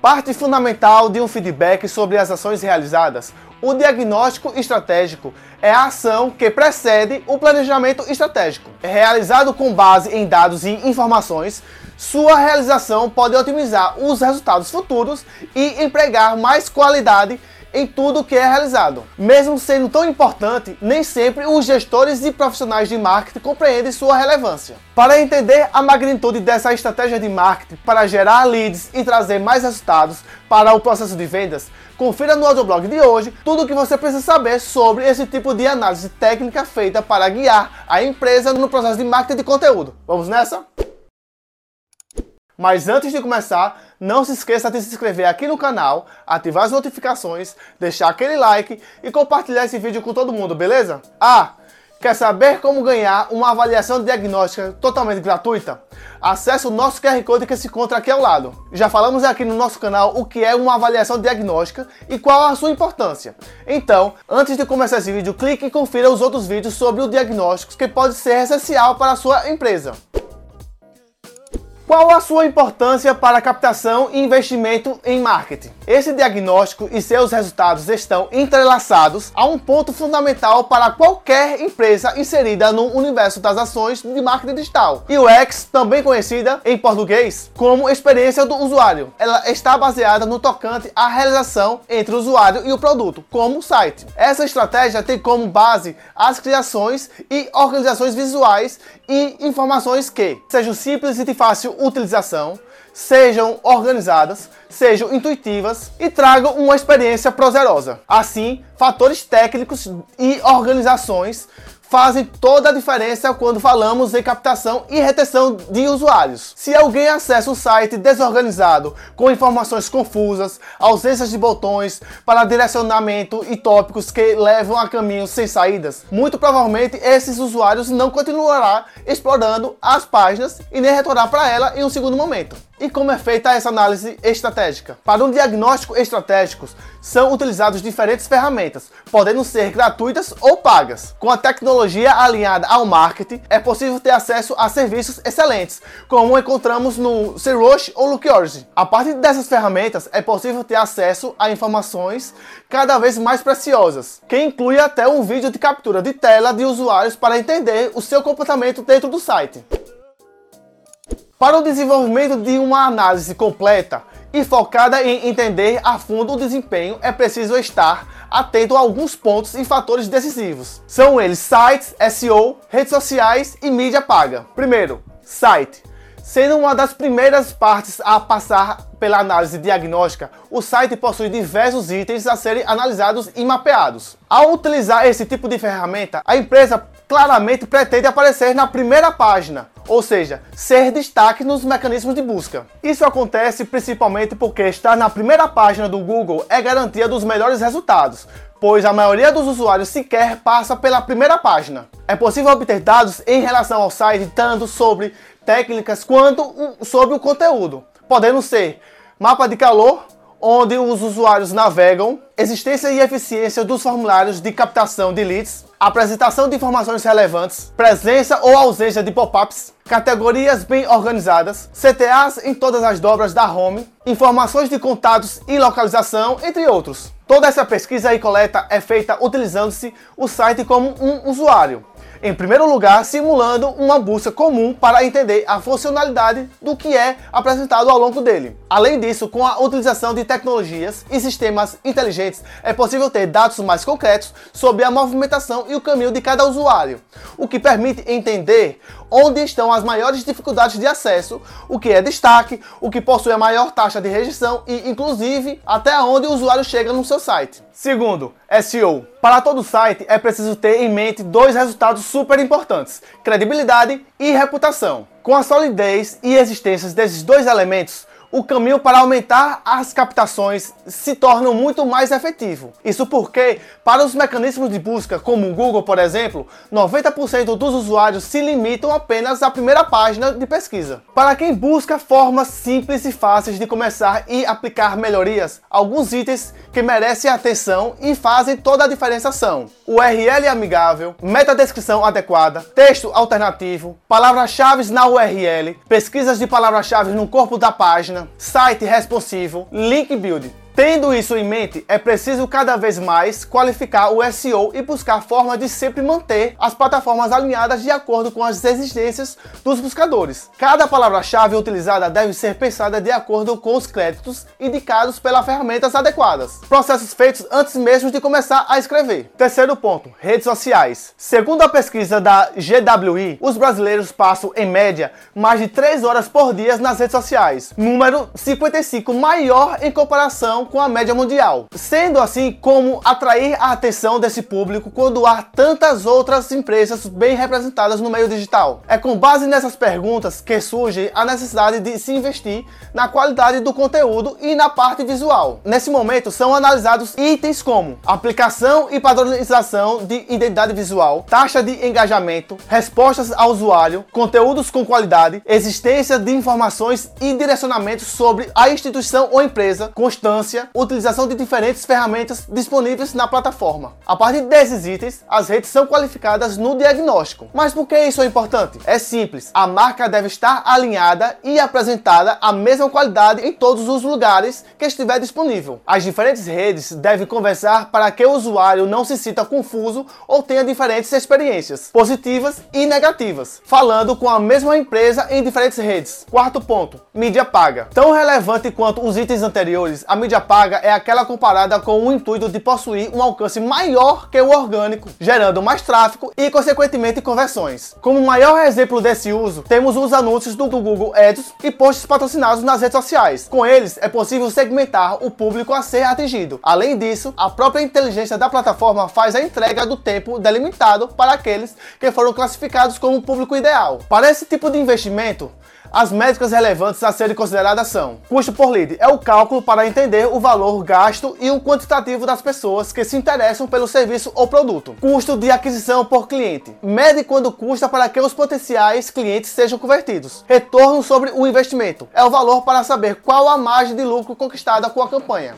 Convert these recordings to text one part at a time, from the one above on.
Parte fundamental de um feedback sobre as ações realizadas. O diagnóstico estratégico é a ação que precede o planejamento estratégico. É realizado com base em dados e informações, sua realização pode otimizar os resultados futuros e empregar mais qualidade em tudo que é realizado. Mesmo sendo tão importante, nem sempre os gestores e profissionais de marketing compreendem sua relevância. Para entender a magnitude dessa estratégia de marketing para gerar leads e trazer mais resultados para o processo de vendas, confira no audioblog de hoje tudo o que você precisa saber sobre esse tipo de análise técnica feita para guiar a empresa no processo de marketing de conteúdo. Vamos nessa? Mas antes de começar, não se esqueça de se inscrever aqui no canal, ativar as notificações, deixar aquele like e compartilhar esse vídeo com todo mundo, beleza? Ah, quer saber como ganhar uma avaliação diagnóstica totalmente gratuita? Acesse o nosso QR Code que se encontra aqui ao lado. Já falamos aqui no nosso canal o que é uma avaliação diagnóstica e qual a sua importância. Então, antes de começar esse vídeo, clique e confira os outros vídeos sobre o diagnóstico que pode ser essencial para a sua empresa. Qual a sua importância para a captação e investimento em marketing? Esse diagnóstico e seus resultados estão entrelaçados a um ponto fundamental para qualquer empresa inserida no universo das ações de marketing digital. UX, também conhecida em português como experiência do usuário, ela está baseada no tocante à realização entre o usuário e o produto, como o site. Essa estratégia tem como base as criações e organizações visuais e informações que sejam simples e de fácil utilização, sejam organizadas, sejam intuitivas e tragam uma experiência prazerosa. Assim, fatores técnicos e organizações fazem toda a diferença quando falamos em captação e retenção de usuários. Se alguém acessa um site desorganizado, com informações confusas, ausências de botões para direcionamento e tópicos que levam a caminhos sem saídas, muito provavelmente esses usuários não continuará explorando as páginas e nem retornar para ela em um segundo momento. E como é feita essa análise estratégica? Para um diagnóstico estratégico, são utilizadas diferentes ferramentas, podendo ser gratuitas ou pagas. Com a tecnologia alinhada ao marketing, é possível ter acesso a serviços excelentes, como encontramos no Search ou Lookorg. A partir dessas ferramentas, é possível ter acesso a informações cada vez mais preciosas, que inclui até um vídeo de captura de tela de usuários para entender o seu comportamento dentro do site. Para o desenvolvimento de uma análise completa e focada em entender a fundo o desempenho, é preciso estar atento a alguns pontos e fatores decisivos. São eles sites, SEO, redes sociais e mídia paga. Primeiro, site. Sendo uma das primeiras partes a passar pela análise diagnóstica, o site possui diversos itens a serem analisados e mapeados. Ao utilizar esse tipo de ferramenta, a empresa claramente pretende aparecer na primeira página, ou seja, ser destaque nos mecanismos de busca. Isso acontece principalmente porque estar na primeira página do Google é garantia dos melhores resultados, pois a maioria dos usuários sequer passa pela primeira página. É possível obter dados em relação ao site tanto sobre técnicas quanto sobre o conteúdo, podendo ser mapa de calor, onde os usuários navegam, existência e eficiência dos formulários de captação de leads, apresentação de informações relevantes, presença ou ausência de pop-ups, categorias bem organizadas, CTAs em todas as dobras da home, informações de contatos e localização, entre outros. Toda essa pesquisa e coleta é feita utilizando-se o site como um usuário. Em primeiro lugar, simulando uma busca comum para entender a funcionalidade do que é apresentado ao longo dele. Além disso, com a utilização de tecnologias e sistemas inteligentes, é possível ter dados mais concretos sobre a movimentação e o caminho de cada usuário, o que permite entender onde estão as maiores dificuldades de acesso, o que é destaque, o que possui a maior taxa de rejeição e, inclusive, até onde o usuário chega no seu site. Segundo, SEO. Para todo site é preciso ter em mente dois resultados super importantes: credibilidade e reputação. Com a solidez e existência desses dois elementos, o caminho para aumentar as captações se torna muito mais efetivo. Isso porque, para os mecanismos de busca, como o Google, por exemplo, 90% dos usuários se limitam apenas à primeira página de pesquisa. Para quem busca formas simples e fáceis de começar e aplicar melhorias, alguns itens que merecem atenção e fazem toda a diferença são URL amigável, metadescrição adequada, texto alternativo, palavras-chave na URL, pesquisas de palavras-chave no corpo da página, página, site responsivo, link build. Tendo isso em mente, é preciso cada vez mais qualificar o SEO e buscar formas de sempre manter as plataformas alinhadas de acordo com as exigências dos buscadores. Cada palavra-chave utilizada deve ser pensada de acordo com os créditos indicados pelas ferramentas adequadas. Processos feitos antes mesmo de começar a escrever. Terceiro ponto: redes sociais. Segundo a pesquisa da GWI, os brasileiros passam em média mais de 3 horas por dia nas redes sociais, número 55 maior em comparação com a média mundial. Sendo assim, como atrair a atenção desse público quando há tantas outras empresas bem representadas no meio digital? É com base nessas perguntas que surge a necessidade de se investir na qualidade do conteúdo e na parte visual. Nesse momento, são analisados itens como aplicação e padronização de identidade visual, taxa de engajamento, respostas ao usuário, conteúdos com qualidade, existência de informações e direcionamentos sobre a instituição ou empresa, constância utilização de diferentes ferramentas disponíveis na plataforma. A partir desses itens, as redes são qualificadas no diagnóstico. Mas por que isso é importante? É simples. A marca deve estar alinhada e apresentada a mesma qualidade em todos os lugares que estiver disponível. As diferentes redes devem conversar para que o usuário não se sinta confuso ou tenha diferentes experiências, positivas e negativas, falando com a mesma empresa em diferentes redes. Quarto ponto: mídia paga. Tão relevante quanto os itens anteriores, a mídia paga é aquela comparada com o intuito de possuir um alcance maior que o orgânico, gerando mais tráfego e, consequentemente, conversões. Como maior exemplo desse uso, temos os anúncios do Google Ads e posts patrocinados nas redes sociais. Com eles, é possível segmentar o público a ser atingido. Além disso, a própria inteligência da plataforma faz a entrega do tempo delimitado para aqueles que foram classificados como público ideal. Para esse tipo de investimento, as métricas relevantes a serem consideradas são: custo por lead é o cálculo para entender o valor gasto e o quantitativo das pessoas que se interessam pelo serviço ou produto. Custo de aquisição por cliente mede quando custa para que os potenciais clientes sejam convertidos. Retorno sobre o investimento é o valor para saber qual a margem de lucro conquistada com a campanha.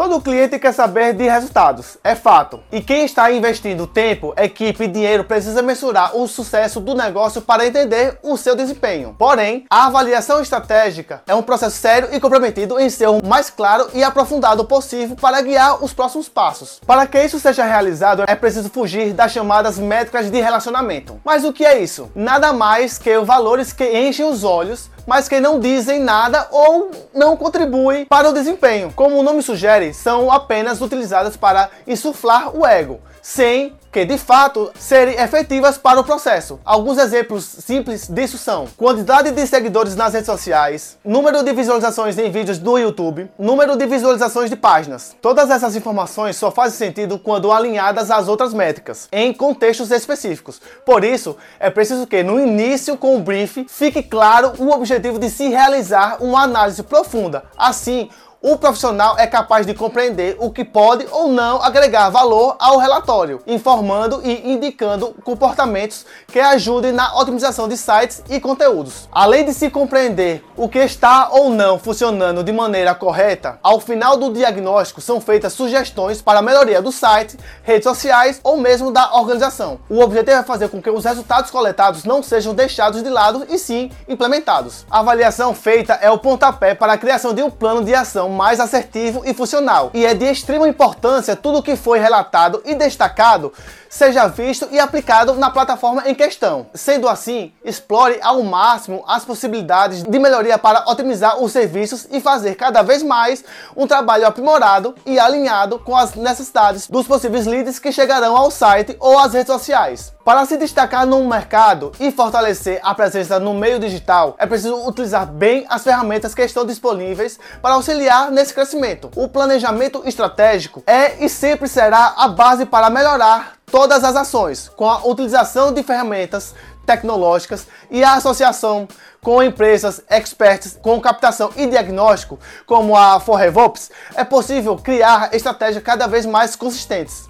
Todo cliente quer saber de resultados, é fato. E quem está investindo tempo, equipe e dinheiro precisa mensurar o sucesso do negócio para entender o seu desempenho. Porém, a avaliação estratégica é um processo sério e comprometido em ser o mais claro e aprofundado possível para guiar os próximos passos. Para que isso seja realizado, é preciso fugir das chamadas métricas de relacionamento. Mas o que é isso? Nada mais que valores que enchem os olhos mas que não dizem nada ou não contribuem para o desempenho. Como o nome sugere, são apenas utilizadas para insuflar o ego, sem que de fato serem efetivas para o processo. Alguns exemplos simples disso são quantidade de seguidores nas redes sociais, número de visualizações em vídeos do YouTube, número de visualizações de páginas. Todas essas informações só fazem sentido quando alinhadas às outras métricas, em contextos específicos. Por isso, é preciso que no início com o brief fique claro o objetivo de se realizar uma análise profunda. Assim, o profissional é capaz de compreender o que pode ou não agregar valor ao relatório, informando e indicando comportamentos que ajudem na otimização de sites e conteúdos. Além de se compreender o que está ou não funcionando de maneira correta, ao final do diagnóstico são feitas sugestões para a melhoria do site, redes sociais ou mesmo da organização. O objetivo é fazer com que os resultados coletados não sejam deixados de lado e sim implementados. A avaliação feita é o pontapé para a criação de um plano de ação mais assertivo e funcional. E é de extrema importância tudo o que foi relatado e destacado seja visto e aplicado na plataforma em questão. Sendo assim, explore ao máximo as possibilidades de melhoria para otimizar os serviços e fazer cada vez mais um trabalho aprimorado e alinhado com as necessidades dos possíveis leads que chegarão ao site ou às redes sociais. Para se destacar no mercado e fortalecer a presença no meio digital, é preciso utilizar bem as ferramentas que estão disponíveis para auxiliar nesse crescimento. O planejamento estratégico é e sempre será a base para melhorar todas as ações com a utilização de ferramentas tecnológicas e a associação com empresas expertas com captação e diagnóstico, como a ForRevops, é possível criar estratégias cada vez mais consistentes.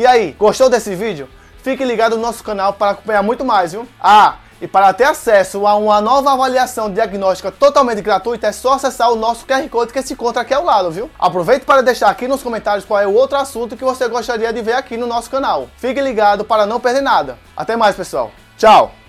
E aí, gostou desse vídeo? Fique ligado no nosso canal para acompanhar muito mais, viu? Ah, e para ter acesso a uma nova avaliação diagnóstica totalmente gratuita, é só acessar o nosso QR Code que se encontra aqui ao lado, viu? Aproveite para deixar aqui nos comentários qual é o outro assunto que você gostaria de ver aqui no nosso canal. Fique ligado para não perder nada. Até mais, pessoal. Tchau!